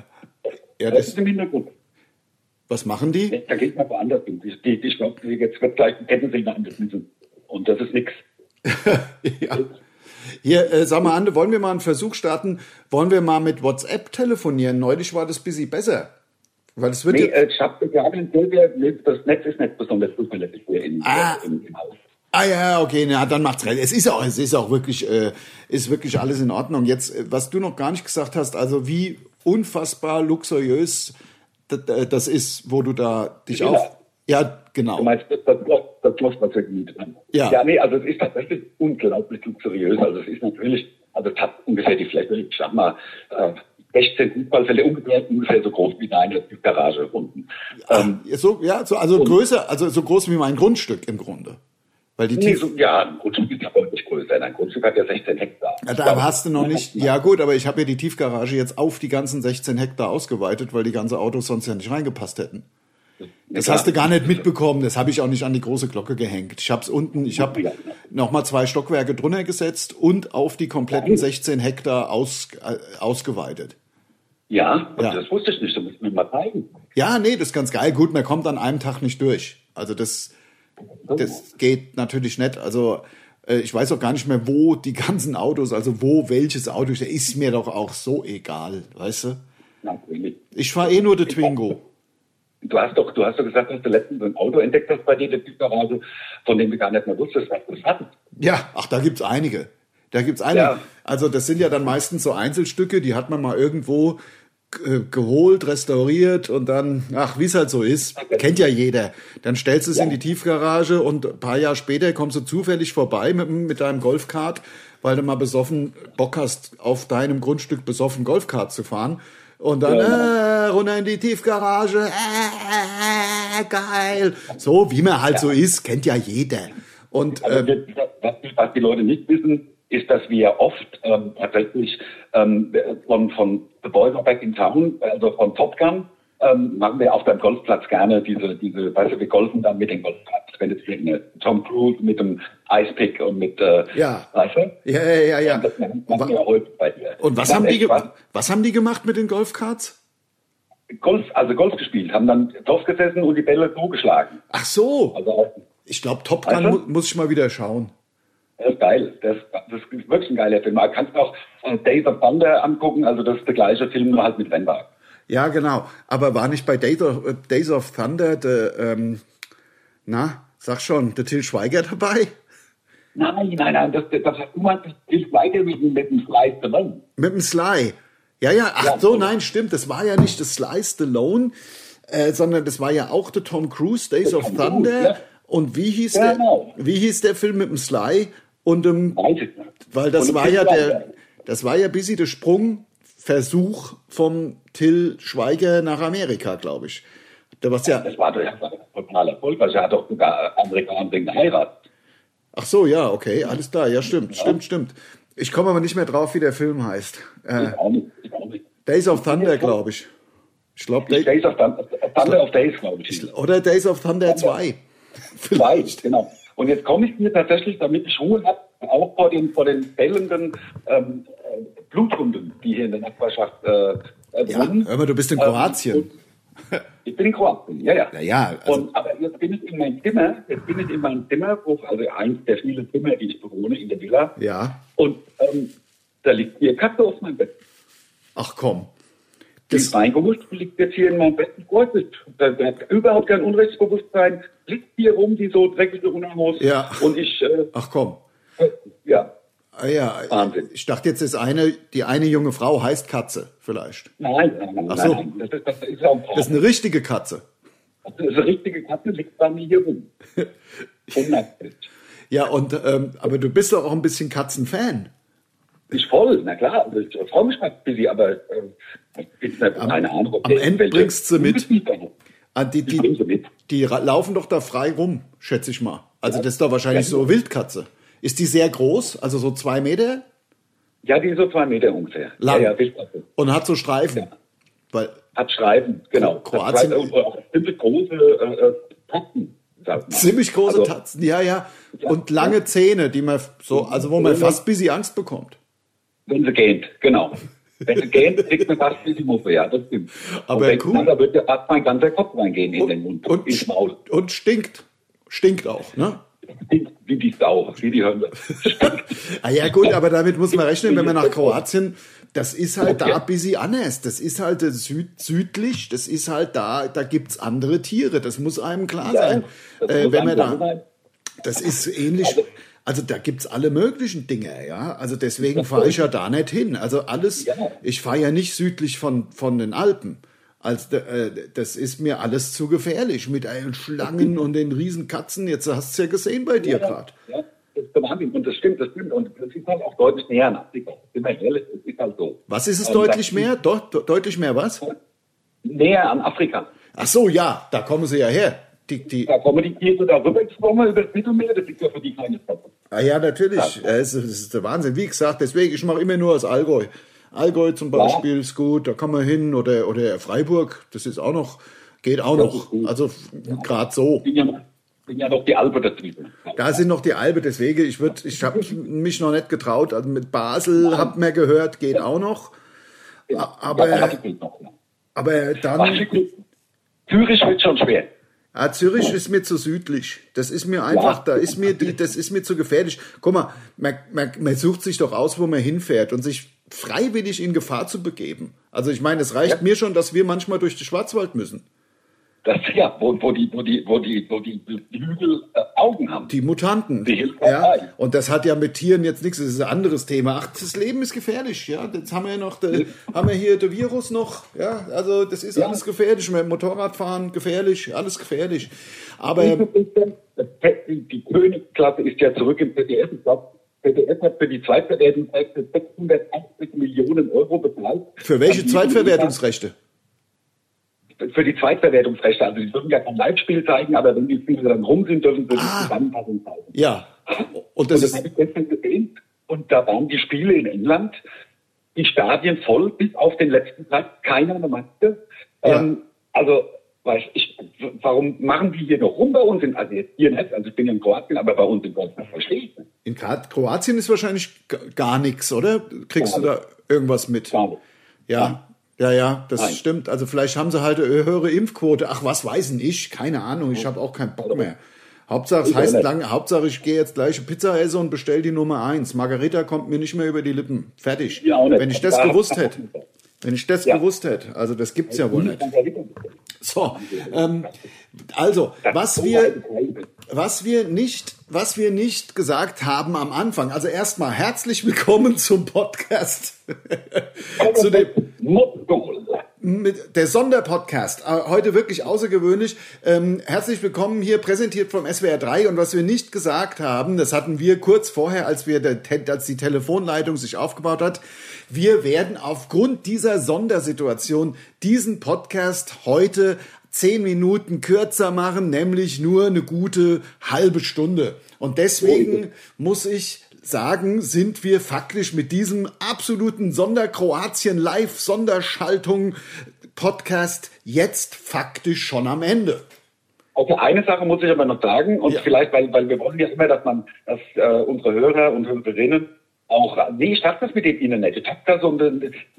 Ja, Das das, ist im Hintergrund. was machen die? Da geht man woanders hin. Die, die, die, ich glaube, jetzt wird gleich ein Kettensäge angeschmissen. Und das ist nichts. ja. Hier, äh, sag mal, Ande, wollen wir mal einen Versuch starten? Wollen wir mal mit WhatsApp telefonieren? Neulich war das ein bisschen besser. Weil es wird Nee, äh, ich habe gesagt, das Netz ist nicht besonders zuverlässig hier in, Ah. im, im Haus. Ah ja, okay, na dann macht's recht. Es ist auch, es ist auch wirklich, äh, ist wirklich alles in Ordnung. Jetzt, äh, was du noch gar nicht gesagt hast, also wie unfassbar luxuriös das, äh, ist, wo du da dich Ja. auf. Ja, genau. Du meinst, das, das, das was wir gemietet haben. Ja. Ja, nee, also es ist tatsächlich unglaublich luxuriös. Also es ist natürlich, also es hat ungefähr die Fläche, ich sag mal, äh, 16 Fußballfälle, ungefähr, ungefähr so groß wie deine Garage unten. Ähm, Ja, so, ja, so, also größer, also so groß wie mein Grundstück im Grunde. Weil die nee, so, ja, ein Grundstück ist ja deutlich größer. Ein Grundstück hat ja 16 Hektar. Ja, da hast du noch nicht. Ja gut, aber ich habe ja die Tiefgarage jetzt auf die ganzen 16 Hektar ausgeweitet, weil die ganzen Autos sonst ja nicht reingepasst hätten. Das hast du gar nicht mitbekommen. Das habe ich auch nicht an die große Glocke gehängt. Ich habe es unten, ich habe Ja. noch mal zwei Stockwerke drunter gesetzt und auf die kompletten 16 Hektar aus, äh, ausgeweitet. Ja, Ja. das wusste ich nicht. Das musst du mir mal zeigen. Ja, nee, das ist ganz geil. Gut, man kommt an einem Tag nicht durch. Also das, das geht natürlich nicht. Also äh, ich weiß auch gar nicht mehr, wo die ganzen Autos, also wo welches Auto ist. Ist mir doch auch so egal, weißt du? Natürlich. Ich fahre eh nur der Twingo. Du hast doch, du hast doch gesagt, dass du letztens ein Auto entdeckt hast bei dir in der Garage, von dem du gar nicht mehr wusstest, was das hat. Ja, ach, da gibt's einige. Da gibt's einige. Ja. Also das sind ja dann meistens so Einzelstücke, die hat man mal irgendwo geholt, restauriert und dann, ach, wie es halt so ist, kennt ja jeder. Dann stellst du es in die Tiefgarage und ein paar Jahre später kommst du zufällig vorbei mit, mit deinem Golfkart, weil du mal besoffen Bock hast, auf deinem Grundstück besoffen Golfkart zu fahren. Und dann äh, runter in die Tiefgarage, äh, geil. So, wie man halt so ist, kennt ja jeder. Und Also äh, wir- was, die- was die Leute nicht wissen, ist, dass wir oft ähm, tatsächlich ähm, von, von The Boys Are Back in Town, also von Top Gun, ähm, machen wir auf dem Golfplatz gerne diese, diese, weißt du, wir golfen dann mit dem Golfplatz. Wenn jetzt irgendeine Tom Cruise mit dem Icepick und mit, äh, Ja. weißt du? Ja, ja, ja, ja. Das machen wir heute bei dir. Und was haben, die was- was haben die gemacht mit den Golfkarts? Golf, also Golf gespielt, haben dann drauf gesessen und die Bälle so geschlagen. Ach so. Also Ich glaube, Top Gun mu muss ich mal wieder schauen. das ist geil. Das, das ist wirklich ein geiler Film. Du kannst auch äh, Days of Thunder angucken, also das ist der gleiche Film, nur halt mit Rennwagen. Ja, genau. Aber war nicht bei Days of, äh, Days of Thunder der, ähm, na, sag schon, der Till Schweiger dabei? Nein, nein, nein, das, das, meinst, das gilt weiter mit, mit dem Sly Stallone. Mit dem Sly. Ja, ja, ach Ja, so, nein, stimmt. Das war ja nicht das Sly Stallone, äh, sondern das war ja auch der Tom Cruise, Days of Thunder. ja. Und wie hieß Ja, der? genau. Wie hieß der Film mit dem Sly und dem nicht. Weil das Und war Till ja der, Schweiger. das war ja busy der Sprungversuch vom Till Schweiger nach Amerika, glaube ich. Da was ja, Das war doch ein totaler Erfolg, weil er hat doch sogar Amerikanerin geheiratet. ach so, ja, okay, alles klar, ja, stimmt, stimmt, stimmt. Ich komme aber nicht mehr drauf, wie der Film heißt. Äh, Ich auch nicht. Ich auch nicht. Days of Thunder, glaube ich. Ich glaube, Days of Thunder, Thunder of Days, glaube ich. oder Days of Thunder 2. Zwei, genau. Und jetzt komme ich mir tatsächlich, damit ich Ruhe habe, auch vor den, vor den fällenden ähm, äh, Bluthunden, die hier in der Nachbarschaft äh, äh, Ja, wohnen. hör mal, du bist in Ähm, Kroatien. und- Ich bin in Kroatien, ja, ja. Na ja, also- und, aber jetzt bin ich in meinem Zimmer, jetzt bin ich in meinem Zimmer, wo, also eins der vielen Zimmer, die ich bewohne in der Villa. Ja. Und ähm, da liegt hier Katze auf meinem Bett. Ach komm. Das, ist reingerutscht, liegt jetzt hier in meinem Bett und freut sich. Da da hat überhaupt kein Unrechtsbewusstsein, liegt hier rum, die so dreckige Unamos. Ja. Und ich, äh, ach komm. ja, Ah, ja, Wahnsinn. ich dachte jetzt, ist eine, die eine junge Frau heißt Katze, vielleicht. nein, nein, nein, Ach so. nein. Das ist, das ist auch ein Das ist eine richtige Katze. Das ist eine richtige Katze, liegt bei mir hier rum. Ja, und ähm, aber du bist doch auch ein bisschen Katzenfan. Ich voll, na klar, also ich freue mich mal ein bisschen, aber äh, ich bin nicht, keine Ahnung. ob am Ende bringst du mit. Ah, die, die, mit. die ra- laufen doch da frei rum, schätze ich mal. Also das ist doch wahrscheinlich so Wildkatze. Ist die sehr groß, also so zwei Meter Ja, die ist so zwei Meter ungefähr. Lang. Ja, ja, und hat so Streifen? Weil Hat Schreiben, genau. Kroatien- und auch ziemlich große äh, äh, Tatzen, ziemlich große Also, Tatzen, ja, ja. Ja, Und lange Zähne, die man so, also wo man fast ein bisschen Angst bekommt. Wenn sie gähnt, genau. Wenn sie gähnt, kriegt man fast die Muffe, ja, das stimmt. Aber und cool. Da wird ja fast mein ganzer Kopf reingehen in den Mund, Und, ins Maul. und stinkt. Stinkt auch, ne? Wie die Sau, wie die Hölle. Ah ja gut, aber damit muss man rechnen, wenn man nach Kroatien, das ist halt da Okay. ein bisschen anders. Das ist halt süd, südlich, das ist halt da, da gibt's andere Tiere, das muss einem klar sein. das Äh, wenn man da, sein. das ist ähnlich, Also- also da gibt's alle möglichen Dinge, ja. Also deswegen fahre ich ja da nicht hin. Also alles, Ja. ich fahre ja nicht südlich von, von den Alpen. Also äh, das ist mir alles zu gefährlich mit allen Schlangen und den riesen Katzen. Jetzt hast du ja gesehen bei dir Ja, gerade. Ja, das ist der Wahnsinn. Und das stimmt, das stimmt. Und das ist halt auch deutlich näher an Afrika. Sind wir ehrlich, das ist halt so. Was ist es Ähm, deutlich das- mehr? De- deutlich mehr was? Näher an Afrika. Ach so, ja, da kommen sie ja her. Die, die, Da kommen die Tiere da rüber geschwommen über das Mittelmeer, das ist ja für die keine Stadt. ah ja, natürlich. Ja, es, ist- es ist der Wahnsinn. Wie gesagt, deswegen, ich mache immer nur aus Allgäu. Allgäu zum Beispiel ist gut, da kann man hin. Oder, oder Freiburg, das ist auch noch, geht auch Das noch. Also gerade so. Sind ja, noch- sind ja noch die Alpen dazwischen. Da sind noch die Alpen, deswegen, ich würd, ich habe mich noch nicht getraut. Also mit Basel, hab mir gehört, geht auch noch. Ja, aber- ja, ja. Aber dann, Zürich wird schon schwer. Ah, Zürich ist mir zu südlich. Das ist mir einfach, Ja. da ist mir die, das ist mir zu gefährlich. Guck mal, man, man, man sucht sich doch aus, wo man hinfährt und sich freiwillig in Gefahr zu begeben. Also ich meine, es reicht Ja. mir schon, dass wir manchmal durch den Schwarzwald müssen. Das ja, wo, wo die, wo die, wo die, wo die Hügel äh, Augen haben. Die Mutanten. Die ja. Und das hat ja mit Tieren jetzt nichts, das ist ein anderes Thema. Ach, das Leben ist gefährlich, ja. Jetzt haben wir ja noch, de, haben wir hier den Virus noch, ja. Also das ist Ja. alles gefährlich. Mit Motorradfahren gefährlich, alles gefährlich. Aber die, die Königsklasse ist ja zurück im ZDF. Ich glaube, ZDF hat für die Zweitverwertungsrechte 680 Millionen Euro bezahlt. für welche Zweitverwertungsrechte? Für die Zweitverwertungsrechte. Also die dürfen ja kein Live-Spiel zeigen, aber wenn die Spiele dann rum sind, dürfen sie Ah. die Zusammenfassung zeigen. Ja. Und Und das das ist, habe ich gestern gesehen. Und da waren die Spiele in England, die Stadien voll, bis auf den letzten Tag, keiner eine Maske. Ja. Ähm, also, weiß ich, warum machen die hier noch rum bei uns? In, also jetzt hier nicht, also ich bin ja in Kroatien, aber bei uns in Deutschland verstehe ich nicht. in Kro- Kroatien ist wahrscheinlich gar nichts, oder? Kriegst Gar du da irgendwas mit? Gar nicht. Ja. Ja, ja, das Nein. stimmt. Also vielleicht haben sie halt eine höhere Impfquote. Ach, was weiß denn ich? Keine Ahnung. Ich habe auch keinen Bock mehr. Hauptsache, es heißt nicht. lang, Hauptsache, ich gehe jetzt gleich Pizza essen und bestell die Nummer eins. Margarita kommt mir nicht mehr über die Lippen. Fertig. Ja. Wenn ich das gewusst hätte. Wenn ich das Ja. gewusst hätte. Also das gibt's ja wohl nicht. So, ähm, also, was wir, was wir nicht, was wir nicht gesagt haben am Anfang. Also erstmal herzlich willkommen zum Podcast. Zu dem, mit der Sonderpodcast. Äh, heute wirklich außergewöhnlich. Ähm, herzlich willkommen hier, präsentiert vom SWR 3. Und was wir nicht gesagt haben, das hatten wir kurz vorher, als wir als die Telefonleitung sich aufgebaut hat. Wir werden aufgrund dieser Sondersituation diesen Podcast heute zehn Minuten kürzer machen, nämlich nur eine gute halbe Stunde. Und deswegen muss ich sagen, sind wir faktisch mit diesem absoluten Sonderkroatien Live Sonderschaltung Podcast jetzt faktisch schon am Ende. Okay, eine Sache muss ich aber noch sagen und ja. vielleicht, weil, weil wir wollen ja immer, dass man, dass äh, unsere Hörer und Hörerinnen auch, wie startet das mit dem Internet? Ich habe da so,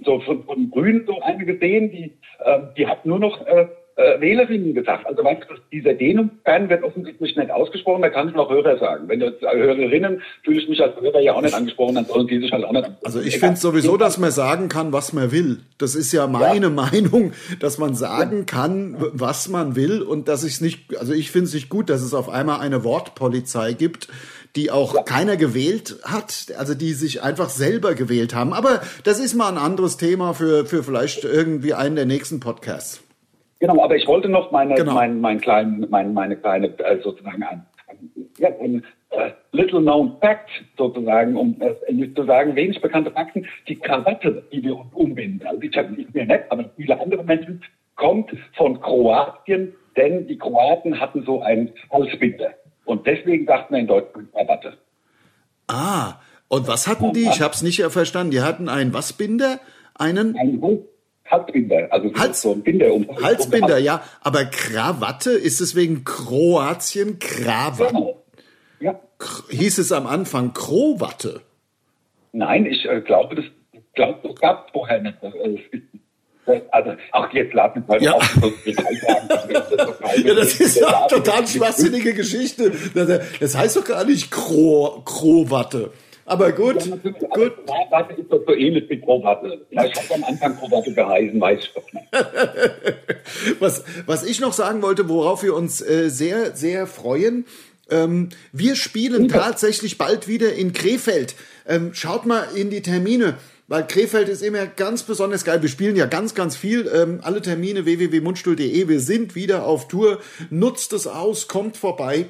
so von, von Grün so eine gesehen, die, äh, die hat nur noch äh, äh, Wählerinnen gesagt. Also weißt du, dieser Dehnungskern wird offensichtlich nicht ausgesprochen, da kann ich noch Hörer sagen. Wenn jetzt Hörerinnen, fühle ich mich als Hörer ja auch nicht angesprochen, dann sollen die sich halt auch nicht Also ich finde sowieso, dass man sagen kann, was man will. Das ist ja meine ja. Meinung, dass man sagen kann, was man will und dass ich es nicht, also ich finde es nicht gut, dass es auf einmal eine Wortpolizei gibt, die auch keiner gewählt hat, also die sich einfach selber gewählt haben. Aber das ist mal ein anderes Thema für, für vielleicht irgendwie einen der nächsten Podcasts. Genau, aber ich wollte noch meine, genau. mein, mein kleinen, mein, meine kleine, äh, sozusagen ein, ja, ein äh, little known fact sozusagen, um äh, zu sagen, wenig bekannte Fakten, die Krawatte, die wir uns umbinden, also ich habe nicht mehr nett, aber viele andere Menschen, kommt von Kroatien, denn die Kroaten hatten so ein Halsbinder. Und deswegen dachten wir in Deutschland Krawatte. Ah, und was hatten die? Ich habe es nicht verstanden. Die hatten einen was Binder? Einen? Ein Halsbinder, also Hals, so ein Binder um Halsbinder, um ja, aber Krawatte ist es wegen Kroatien Krawatte. Genau. Ja. Hieß es am Anfang Krowatte? Nein, ich äh, glaube, das glaube, das gab es vorher nicht. Also, ach, jetzt lass mich mal ja. auf. ja, das ist eine total schwachsinnige Geschichte. Das heißt doch gar nicht Kro, Krowatte. Aber gut, ja, gut. Watte ist doch so ähnlich wie Prowatte. Ja, ich habe am Anfang Prowatte geheißen, weiß ich doch nicht. was, was ich noch sagen wollte, worauf wir uns äh, sehr, sehr freuen, ähm, wir spielen tatsächlich bald wieder in Krefeld. Ähm, schaut mal in die Termine. Weil Krefeld ist immer ganz besonders geil. Wir spielen ja ganz, ganz viel. Ähm, alle Termine www.mundstuhl.de. Wir sind wieder auf Tour. Nutzt es aus, kommt vorbei.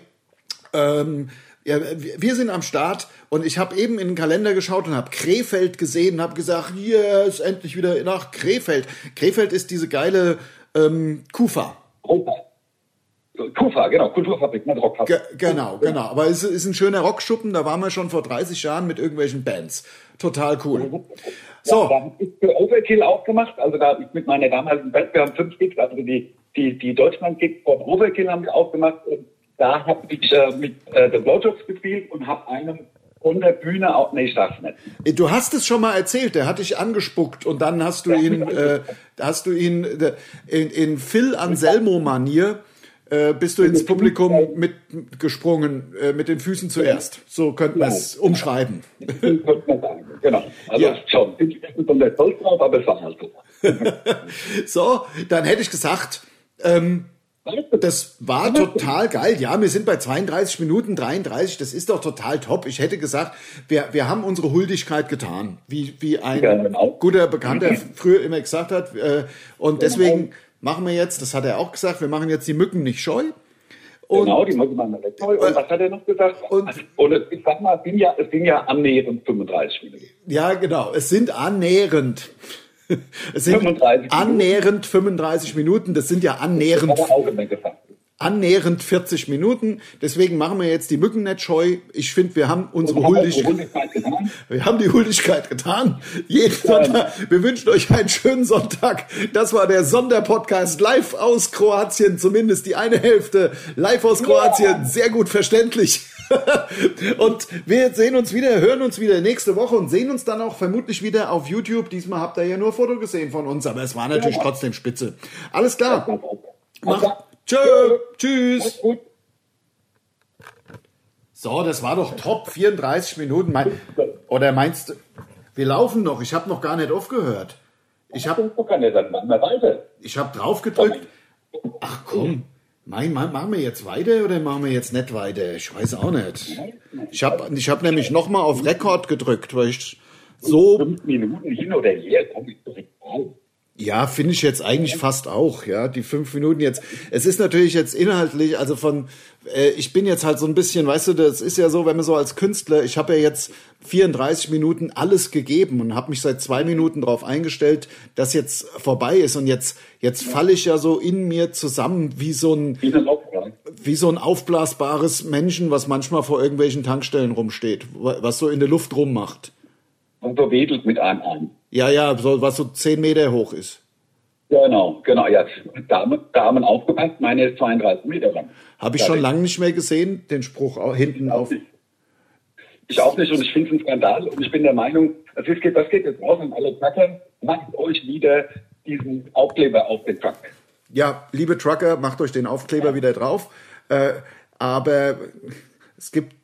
Ähm, ja, wir sind am Start und ich habe eben in den Kalender geschaut und habe Krefeld gesehen und habe gesagt, ist endlich wieder nach Krefeld. Krefeld ist diese geile ähm, Kufa. Kufa, genau, Kulturfabrik, nicht Rockfabrik. Ge genau, genau. Aber es ist ein schöner Rockschuppen, da waren wir schon vor 30 Jahren mit irgendwelchen Bands. Total cool. So. Ja, da ist für Overkill aufgemacht, also da mit meiner damaligen Band, wir haben fünf Gigs, also die, die, die Deutschland-Gigs von Overkill haben wir aufgemacht und da habe ich äh, mit äh, The Blowjobs gespielt und habe einem von der Bühne auch, nee, ich sag's nicht. Du hast es schon mal erzählt, der hat dich angespuckt und dann hast du ihn, äh, hast du ihn äh, in, in Phil Anselmo-Manier äh, bist du ins Publikum mitgesprungen, äh, mit den Füßen zuerst. So könnte man es umschreiben. Genau. Also ja. schon, ich bin nicht stolz drauf, aber es war halt so. so, dann hätte ich gesagt, ähm, das war total geil. Ja, wir sind bei 32 Minuten 33. Das ist doch total top. Ich hätte gesagt, wir, wir haben unsere Huldigkeit getan, wie, wie ein genau. guter Bekannter früher immer gesagt hat. Äh, und deswegen machen wir jetzt, das hat er auch gesagt, wir machen jetzt die Mücken nicht scheu. Und, genau, die Mücken machen nicht scheu. Und was hat er noch gesagt? Und, und ich sag mal, es sind ja, es sind ja annähernd 35 Minuten. Ja, genau. Es sind annähernd. Es sind 35 annähernd 35 Minuten. Das sind ja annähernd. Annähernd 40 Minuten. Deswegen machen wir jetzt die Mücken nicht scheu. Ich finde, wir haben unsere Huldigkeit, wir haben die Huldigkeit getan. Jeden Sonntag. Wir wünschen euch einen schönen Sonntag. Das war der Sonderpodcast live aus Kroatien. Zumindest die eine Hälfte live aus Kroatien. Sehr gut verständlich. und wir sehen uns wieder, hören uns wieder nächste Woche und sehen uns dann auch vermutlich wieder auf YouTube. Diesmal habt ihr ja nur Foto gesehen von uns, aber es war natürlich ja. trotzdem spitze. Alles klar. Mach. Tschö. Tschüss. So, das war doch top. 34 Minuten. Mein, oder meinst du, wir laufen noch? Ich habe noch gar nicht aufgehört. Ich habe ich habe drauf gedrückt. Ach komm. Mein, mein, machen wir jetzt weiter oder machen wir jetzt nicht weiter? Ich weiß auch nicht. Ich habe ich hab nämlich nochmal auf Rekord gedrückt, weil ich so. Fünf Minuten hin oder her, komm ich direkt raus. Ja, finde ich jetzt eigentlich fast auch, ja, die fünf Minuten jetzt. Es ist natürlich jetzt inhaltlich, also von, äh, ich bin jetzt halt so ein bisschen, weißt du, das ist ja so, wenn man so als Künstler, ich habe ja jetzt 34 Minuten alles gegeben und habe mich seit zwei Minuten darauf eingestellt, dass jetzt vorbei ist und jetzt, jetzt falle ich ja so in mir zusammen wie so ein, Wie so ein aufblasbares Menschen, was manchmal vor irgendwelchen Tankstellen rumsteht, was so in der Luft rummacht. Und so wedelt mit einem ein. Ja, ja, so, was so zehn Meter hoch ist. Genau, genau, ja. Damen, Damen aufgepasst, meine ist 32 Meter lang. Habe ich schon lange nicht mehr gesehen, den Spruch auch hinten auf. Ich auch nicht und ich finde es ein Skandal und ich bin der Meinung, das, ist, das geht jetzt raus an alle Trucker, macht euch wieder diesen Aufkleber auf den Truck. Ja, liebe Trucker, macht euch den Aufkleber wieder drauf. Äh, aber es gibt,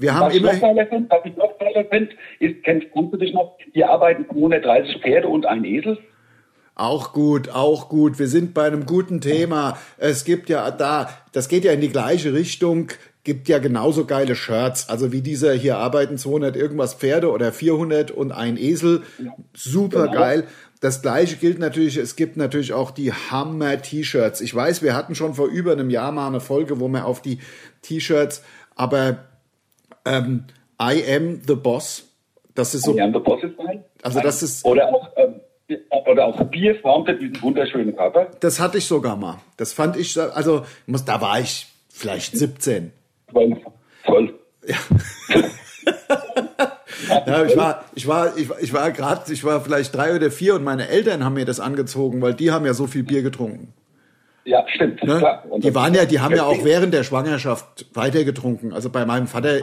wir haben Was ich immer, noch geiler finde, was ich noch geiler finde, ist, kennst, kennst du dich noch, hier arbeiten 130 Pferde und ein Esel. auch gut, auch gut. Wir sind bei einem guten Thema. Es gibt ja da, das geht ja in die gleiche Richtung, gibt ja genauso geile Shirts. Also wie dieser hier arbeiten 200 irgendwas Pferde oder 400 und ein Esel. Super Genau. geil. Das gleiche gilt natürlich, es gibt natürlich auch die Hammer-T-Shirts. Ich weiß, wir hatten schon vor über einem Jahr mal eine Folge, wo wir auf die T-Shirts, aber ähm, I am the Boss, das ist so, Ja, der Boss ist sein. Also das ist- Oder auch, ähm, oder auch Bier formte diesen wunderschönen Körper. das hatte ich sogar mal. Das fand ich, also muss, da war ich vielleicht 17. Voll. Voll. Ja, ich war, ich war, ich ich war gerade, ich war vielleicht drei oder vier und meine Eltern haben mir das angezogen, weil die haben ja so viel Bier getrunken. Ja, stimmt. Ne? Klar. Und Die das- waren ja, die haben ja auch während der Schwangerschaft weiter getrunken. Also bei meinem Vater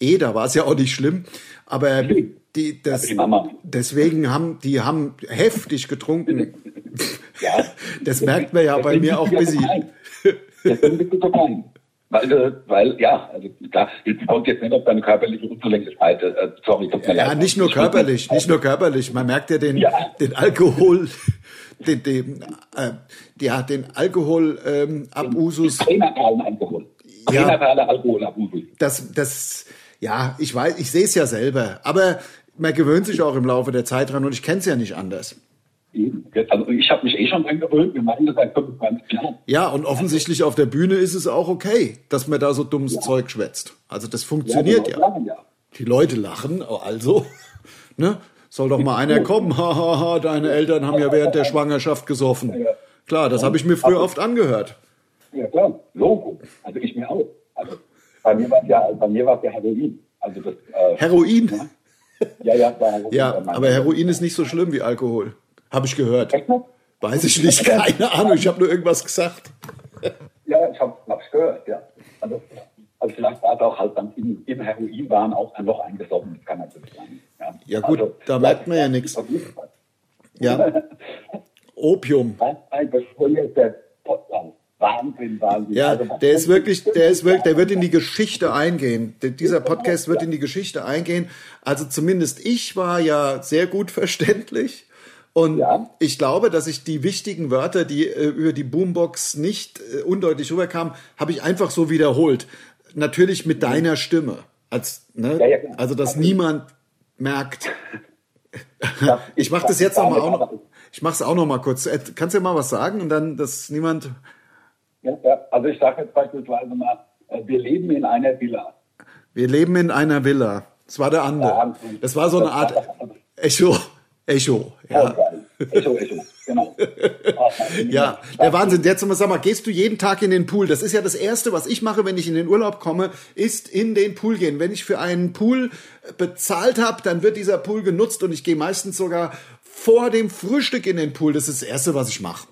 eh, da war es ja auch nicht schlimm. Aber die, das, die Mama. deswegen haben, die haben heftig getrunken. Ja. Das merkt man ja bei mir auch ja so klein. Weil, äh, weil, ja, also klar, es kommt jetzt nicht auf deine körperliche Unzulänglichkeit. Äh, sorry, tut mir Ja, leid. nicht nur körperlich, nicht nur körperlich. Man merkt ja den, Ja. den Alkohol, den, den, äh, ja, den Alkohol ähm, Alkohol. Ja. Alkoholabusus. Das, das, ja, ich weiß, ich sehe es ja selber. Aber man gewöhnt sich auch im Laufe der Zeit dran und ich kenne es ja nicht anders. Also ich habe mich eh schon dran gewöhnt. Wir machen das seit 25 Jahren. Ja, und offensichtlich auf der Bühne ist es auch okay, dass man da so dummes Zeug schwätzt. Also das funktioniert die ja. Leute lachen ja. Die Leute lachen, also, ne? Soll doch mal einer kommen, hahaha, deine Eltern haben ja während der Schwangerschaft gesoffen. Klar, das habe ich mir früher oft angehört. Ja klar, Logo. Also ich mir auch. Also bei mir war es ja, bei mir war es ja Heroin. Also das, äh, Heroin? ja, ja, war Heroin. Ja, aber Heroin ist nicht so schlimm wie Alkohol. Habe ich gehört. Echt? Weiß ich nicht, keine Ahnung, ich habe nur irgendwas gesagt. Ja, ich habe es gehört, ja. Also, also vielleicht war es auch halt dann im, im Heroin waren auch ein Loch eingesoffen. Das kann natürlich sein. Ja, Ja, gut, da merkt man ja nichts. Ja. Opium. Wahnsinn, Wahnsinn. Ja, Also, der ist wirklich, der ist wirklich, der wird in die Geschichte eingehen. Dieser Podcast wird in die Geschichte eingehen. Also zumindest ich war ja sehr gut verständlich. Und Ja. ich glaube, dass ich die wichtigen Wörter, die äh, über die Boombox nicht äh, undeutlich rüberkamen, habe ich einfach so wiederholt. Natürlich mit deiner Stimme. Als, ne? Ja, ja. Also, dass niemand merkt. Ja, Ich mache das jetzt noch mal auch noch. Ich mache es auch noch mal kurz. Kannst du ja mal was sagen und dann, dass niemand. Ja, also ich sage jetzt beispielsweise mal, äh, wir leben in einer Villa. Wir leben in einer Villa. Das war der andere. Das war so eine Art Echo. Echo. Oh, Ja. geil. Echo, Echo, genau. Ja, der Wahnsinn. Jetzt mal sag mal, gehst du jeden Tag in den Pool? Das ist ja das Erste, was ich mache, wenn ich in den Urlaub komme, ist in den Pool gehen. Wenn ich für einen Pool bezahlt habe, dann wird dieser Pool genutzt und ich gehe meistens sogar vor dem Frühstück in den Pool. Das ist das Erste, was ich mache.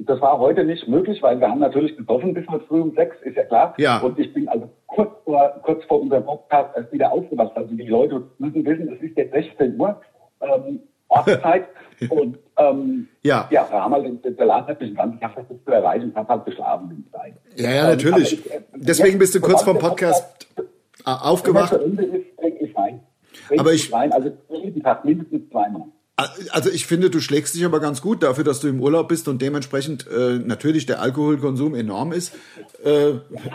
Das war heute nicht möglich, weil wir haben natürlich gesoffen bis heute früh um sechs, ist ja klar. Ja. Und ich bin also kurz vor, kurz vor unserem Podcast erst wieder aufgewacht. Also die Leute müssen wissen, es ist jetzt 16 Uhr, ähm, Ortszeit. und ähm, Ja. ja, wir haben halt den, der Laden hat mich Tag versucht zu erreichen. Ich habe halt geschlafen in der Zeit. Ja, ja, natürlich. ich- Deswegen bist du kurz vom der Podcast äh, aufgewacht. ist, ich rein. Aber ich- Wein, also jeden Tag mindestens zweimal. Also ich finde, du schlägst dich aber ganz gut dafür, dass du im Urlaub bist und dementsprechend äh, natürlich der Alkoholkonsum enorm ist. Äh,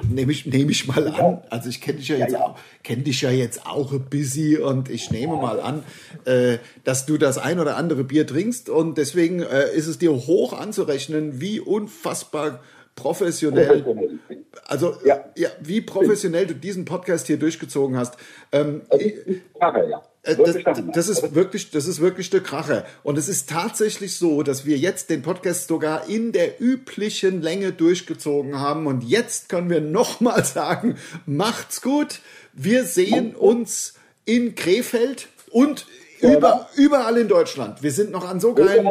nehme ich, nehm ich mal an. Also ich kenne dich ja jetzt auch, kenne dich ja jetzt auch ein bisschen und ich nehme mal an, äh, dass du das ein oder andere Bier trinkst und deswegen äh, ist es dir hoch anzurechnen, wie unfassbar professionell, also ja. ja, wie professionell du diesen Podcast hier durchgezogen hast. Ähm, also, ja. Äh, das, das, ist wirklich, das ist wirklich der Kracher. Und es ist tatsächlich so, dass wir jetzt den Podcast sogar in der üblichen Länge durchgezogen haben. Und jetzt können wir nochmal sagen, macht's gut. Wir sehen uns in Krefeld und über, überall in Deutschland. Wir sind noch an so geilen,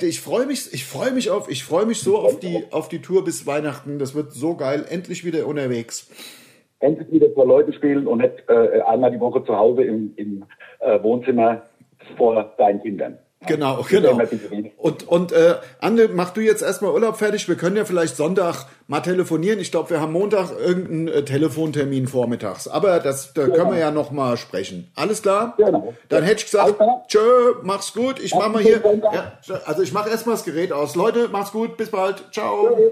ich freue mich, ich freue mich auf, ich freue mich so auf die, auf die Tour bis Weihnachten. Das wird so geil. Endlich wieder unterwegs endlich wieder vor Leuten spielen und nicht äh, einmal die Woche zu Hause im, im äh, Wohnzimmer vor deinen Kindern. Genau, genau. Und, und äh, Anne, mach du jetzt erstmal Urlaub fertig. Wir können ja vielleicht Sonntag mal telefonieren. Ich glaube, wir haben Montag irgendeinen äh, Telefontermin vormittags. Aber das, da genau. können wir ja noch mal sprechen. Alles klar? Genau. Dann hätte ich gesagt, tschö, mach's gut. Ich mach mal hier. Ja, also ich mach erstmal das Gerät aus. Leute, mach's gut. Bis bald. Ciao. Tschö.